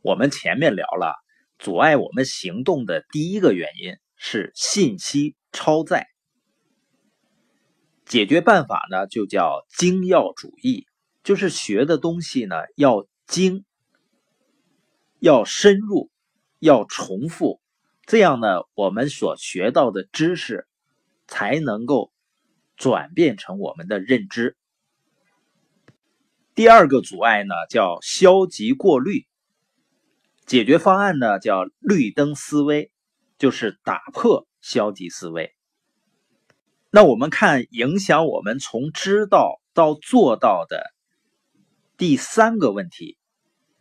我们前面聊了，阻碍我们行动的第一个原因是信息超载。解决办法呢，就叫精要主义，就是学的东西呢要精，要深入，要重复，这样呢，我们所学到的知识才能够转变成我们的认知。第二个阻碍呢，叫消极过滤。解决方案呢，叫绿灯思维，就是打破消极思维。那我们看影响我们从知道到做到的第三个问题，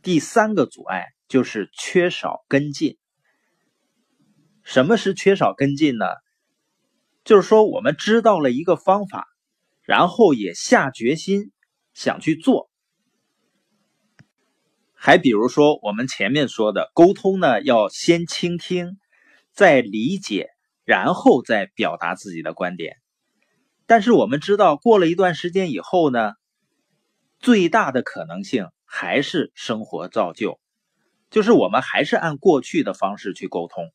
第三个阻碍就是缺少跟进。什么是缺少跟进呢？就是说我们知道了一个方法，然后也下决心想去做。还比如说我们前面说的沟通呢，要先倾听，再理解。然后再表达自己的观点，但是我们知道，过了一段时间以后呢，最大的可能性还是生活照旧，就是我们还是按过去的方式去沟通。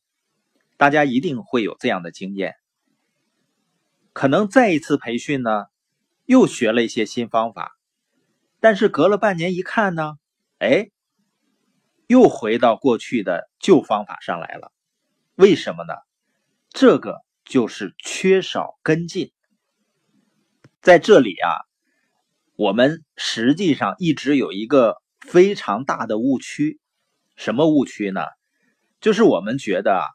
大家一定会有这样的经验，可能再一次培训呢，又学了一些新方法，但是隔了半年一看呢，哎，又回到过去的旧方法上来了，为什么呢？这个就是缺少跟进，在这里啊，我们实际上一直有一个非常大的误区，什么误区呢？就是我们觉得啊，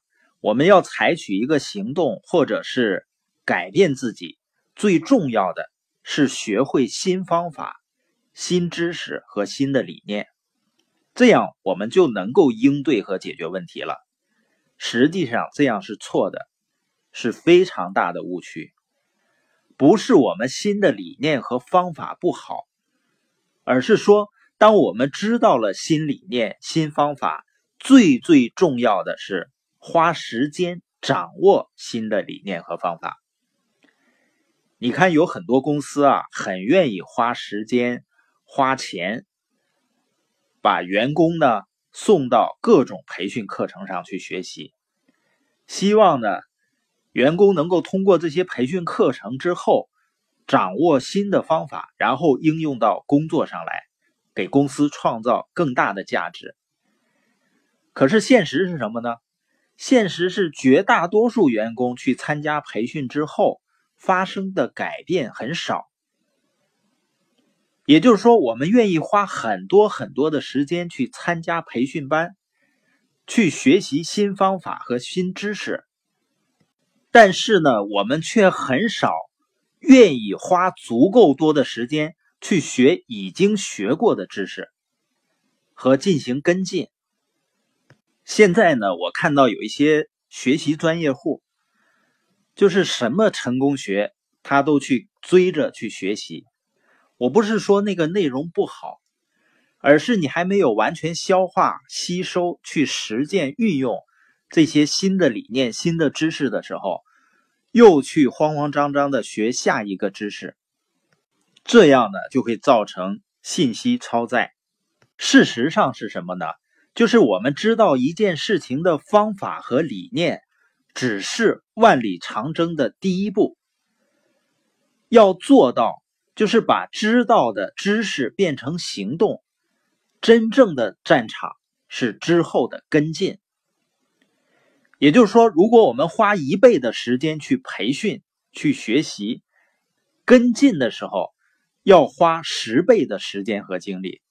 我们要采取一个行动，或者是改变自己，最重要的是学会新方法、新知识和新的理念，这样我们就能够应对和解决问题了。实际上这样是错的，是非常大的误区。不是我们新的理念和方法不好，而是说，当我们知道了新理念、新方法，最最重要的是花时间掌握新的理念和方法。你看，有很多公司啊，很愿意花时间、花钱，把员工呢。送到各种培训课程上去学习，希望呢，员工能够通过这些培训课程之后，掌握新的方法，然后应用到工作上来，给公司创造更大的价值。可是现实是什么呢？现实是绝大多数员工去参加培训之后，发生的改变很少。也就是说，我们愿意花很多很多的时间去参加培训班，去学习新方法和新知识，但是呢，我们却很少愿意花足够多的时间去学已经学过的知识和进行跟进。现在呢，我看到有一些学习专业户，就是什么成功学他都去追着去学习。我不是说那个内容不好，而是你还没有完全消化、吸收、去实践、运用这些新的理念、新的知识的时候，又去慌慌张张的学下一个知识，这样呢就会造成信息超载。事实上是什么呢？就是我们知道一件事情的方法和理念，只是万里长征的第一步，要做到。就是把知道的知识变成行动，真正的战场是之后的跟进。也就是说，如果我们花一倍的时间去培训、去学习，跟进的时候要花十倍的时间和精力。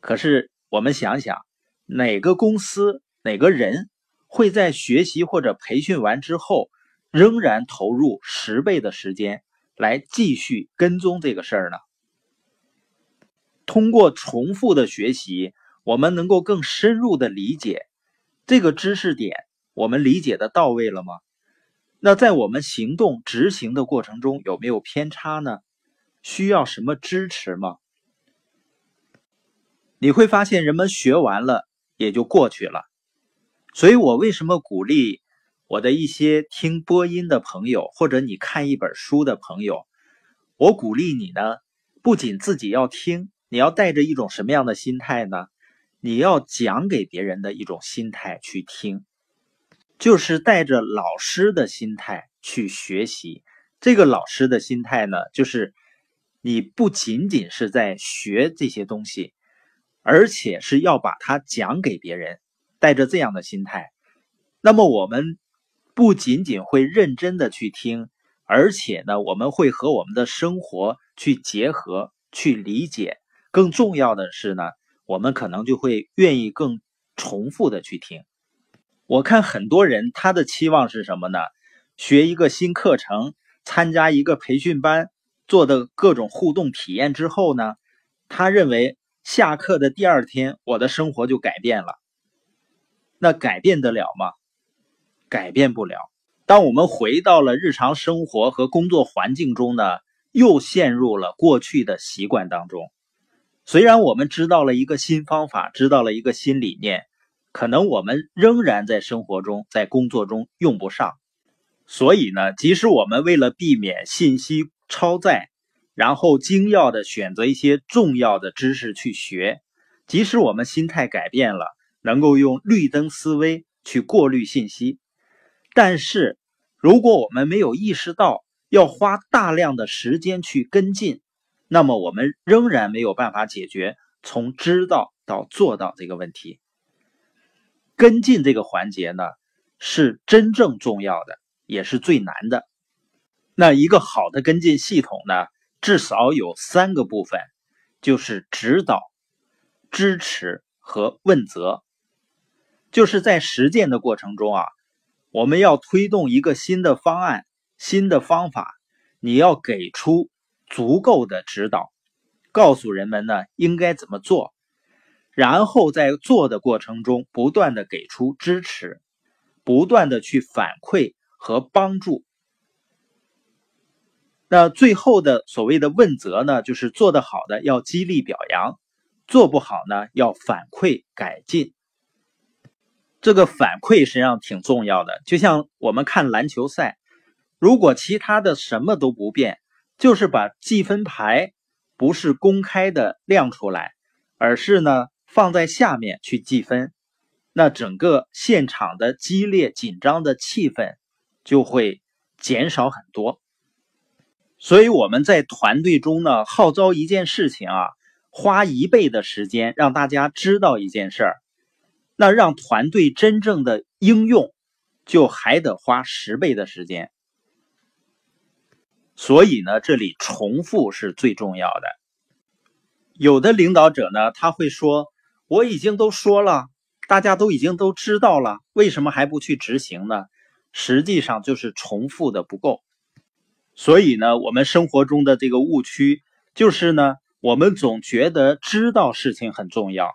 可是我们想想，哪个公司、哪个人会在学习或者培训完之后，仍然投入十倍的时间？来继续跟踪这个事儿呢？通过重复的学习，我们能够更深入的理解这个知识点。我们理解的到位了吗？那在我们行动执行的过程中有没有偏差呢？需要什么支持吗？你会发现，人们学完了也就过去了。所以我为什么鼓励？我的一些听播音的朋友，或者你看一本书的朋友，我鼓励你呢，不仅自己要听，你要带着一种什么样的心态呢？你要讲给别人的一种心态去听，就是带着老师的心态去学习。这个老师的心态呢，就是你不仅仅是在学这些东西，而且是要把它讲给别人，带着这样的心态。那么我们不仅仅会认真的去听，而且呢，我们会和我们的生活去结合、去理解。更重要的是呢。我们可能就会愿意更重复的去听。我看很多人他的期望是什么呢？学一个新课程，参加一个培训班，做的各种互动体验之后呢，他认为下课的第二天我的生活就改变了。那改变得了吗？改变不了。当我们回到了日常生活和工作环境中呢，又陷入了过去的习惯当中。虽然我们知道了一个新方法，知道了一个新理念，可能我们仍然在生活中、在工作中用不上。所以呢，即使我们为了避免信息超载，然后精要的选择一些重要的知识去学，即使我们心态改变了，能够用绿灯思维去过滤信息，但是如果我们没有意识到要花大量的时间去跟进。那么我们仍然没有办法解决从知道到做到这个问题。跟进这个环节呢，是真正重要的，也是最难的。那一个好的跟进系统呢，至少有三个部分，就是指导、支持和问责。就是在实践的过程中啊，我们要推动一个新的方案、新的方法，你要给出。足够的指导，告诉人们呢应该怎么做，然后在做的过程中不断的给出支持，不断的去反馈和帮助。那最后的所谓的问责呢，就是做得好的要激励表扬，做不好呢要反馈改进。这个反馈实际上挺重要的，就像我们看篮球赛，如果其他的什么都不变。就是把计分牌不是公开的亮出来，而是呢放在下面去计分，那整个现场的激烈紧张的气氛就会减少很多。所以我们在团队中呢号召一件事情啊，花一倍的时间让大家知道一件事儿，那让团队真正的应用就还得花十倍的时间。所以呢，这里重复是最重要的。有的领导者呢，他会说：“我已经都说了，大家都已经都知道了，为什么还不去执行呢？”实际上就是重复的不够。所以呢，我们生活中的这个误区就是呢，我们总觉得知道事情很重要，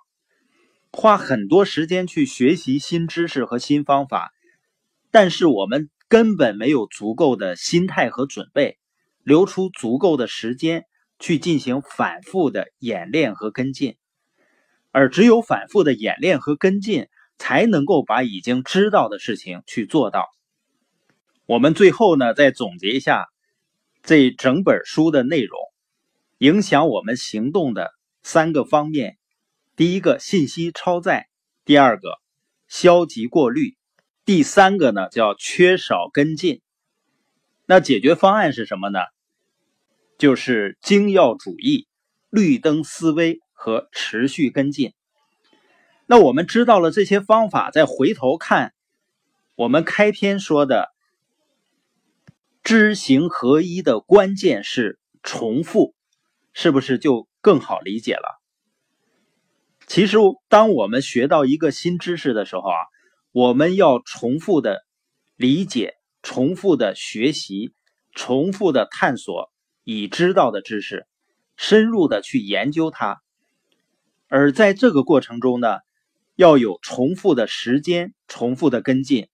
花很多时间去学习新知识和新方法，但是我们根本没有足够的心态和准备。留出足够的时间去进行反复的演练和跟进，而只有反复的演练和跟进，才能够把已经知道的事情去做到。我们最后呢，再总结一下这整本书的内容，影响我们行动的三个方面：第一个，信息超载；第二个，消极过滤；第三个呢，叫缺少跟进。那解决方案是什么呢？就是精要主义、绿灯思维和持续跟进。那我们知道了这些方法，再回头看我们开篇说的知行合一的关键是重复，是不是就更好理解了？其实，当我们学到一个新知识的时候啊，我们要重复的理解、重复的学习、重复的探索。已知道的知识，深入的去研究它，而在这个过程中呢，要有重复的时间、重复的跟进。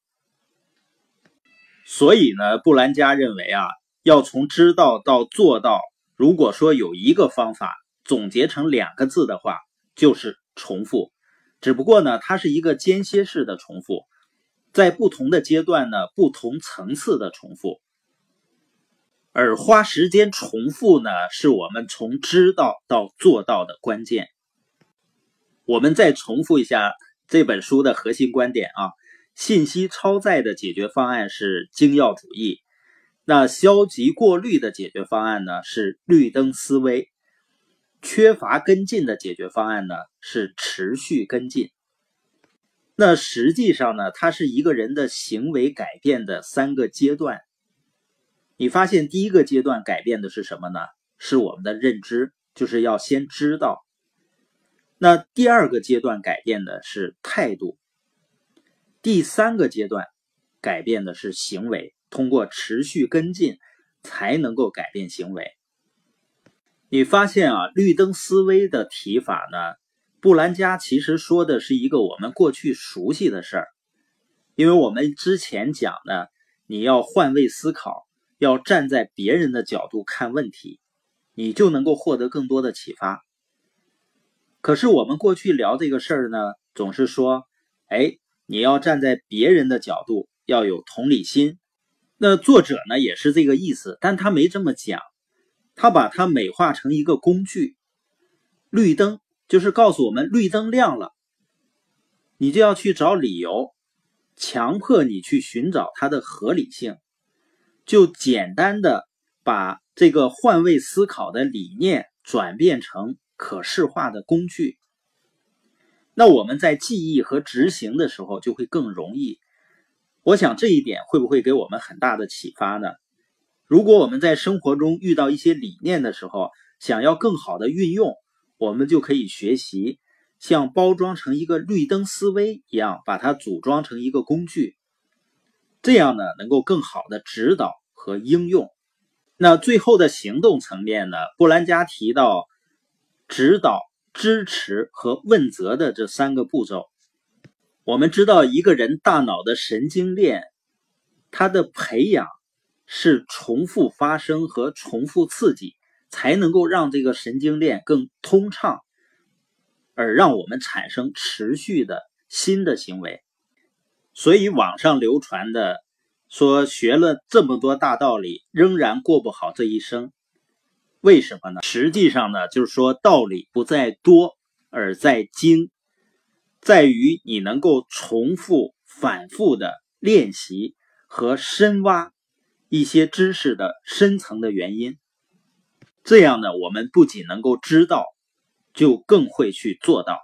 所以呢，布兰加认为啊，要从知道到做到，如果说有一个方法总结成两个字的话，就是重复。只不过呢，它是一个间歇式的重复，在不同的阶段呢，不同层次的重复。而花时间重复呢，是我们从知道到做到的关键。我们再重复一下这本书的核心观点啊，信息超载的解决方案是精要主义，那消极过滤的解决方案呢是绿灯思维，缺乏跟进的解决方案呢是持续跟进。那实际上呢，它是一个人的行为改变的三个阶段。你发现第一个阶段改变的是什么呢？是我们的认知，就是要先知道。那第二个阶段改变的是态度，第三个阶段改变的是行为，通过持续跟进才能够改变行为。你发现啊，绿灯思维的提法呢，布兰加其实说的是一个我们过去熟悉的事儿，因为我们之前讲的，你要换位思考，要站在别人的角度看问题，你就能够获得更多的启发。可是我们过去聊这个事儿呢，总是说，哎，你要站在别人的角度，要有同理心。那作者呢也是这个意思，但他没这么讲，他把它美化成一个工具。绿灯就是告诉我们，绿灯亮了，你就要去找理由，强迫你去寻找它的合理性，就简单的把这个换位思考的理念转变成。可视化的工具，那我们在记忆和执行的时候就会更容易。我想这一点会不会给我们很大的启发呢？如果我们在生活中遇到一些理念的时候，想要更好的运用，我们就可以学习像包装成一个绿灯思维一样，把它组装成一个工具，这样呢能够更好的指导和应用。那最后的行动层面呢？布兰加提到。指导、支持和问责的这三个步骤，我们知道一个人大脑的神经链，它的培养是重复发生和重复刺激，才能够让这个神经链更通畅，而让我们产生持续的新的行为。所以网上流传的说学了这么多大道理，仍然过不好这一生。为什么呢？实际上呢，就是说道理不在多，而在精，在于你能够重复、反复的练习和深挖一些知识的深层的原因。这样呢，我们不仅能够知道，就更会去做到。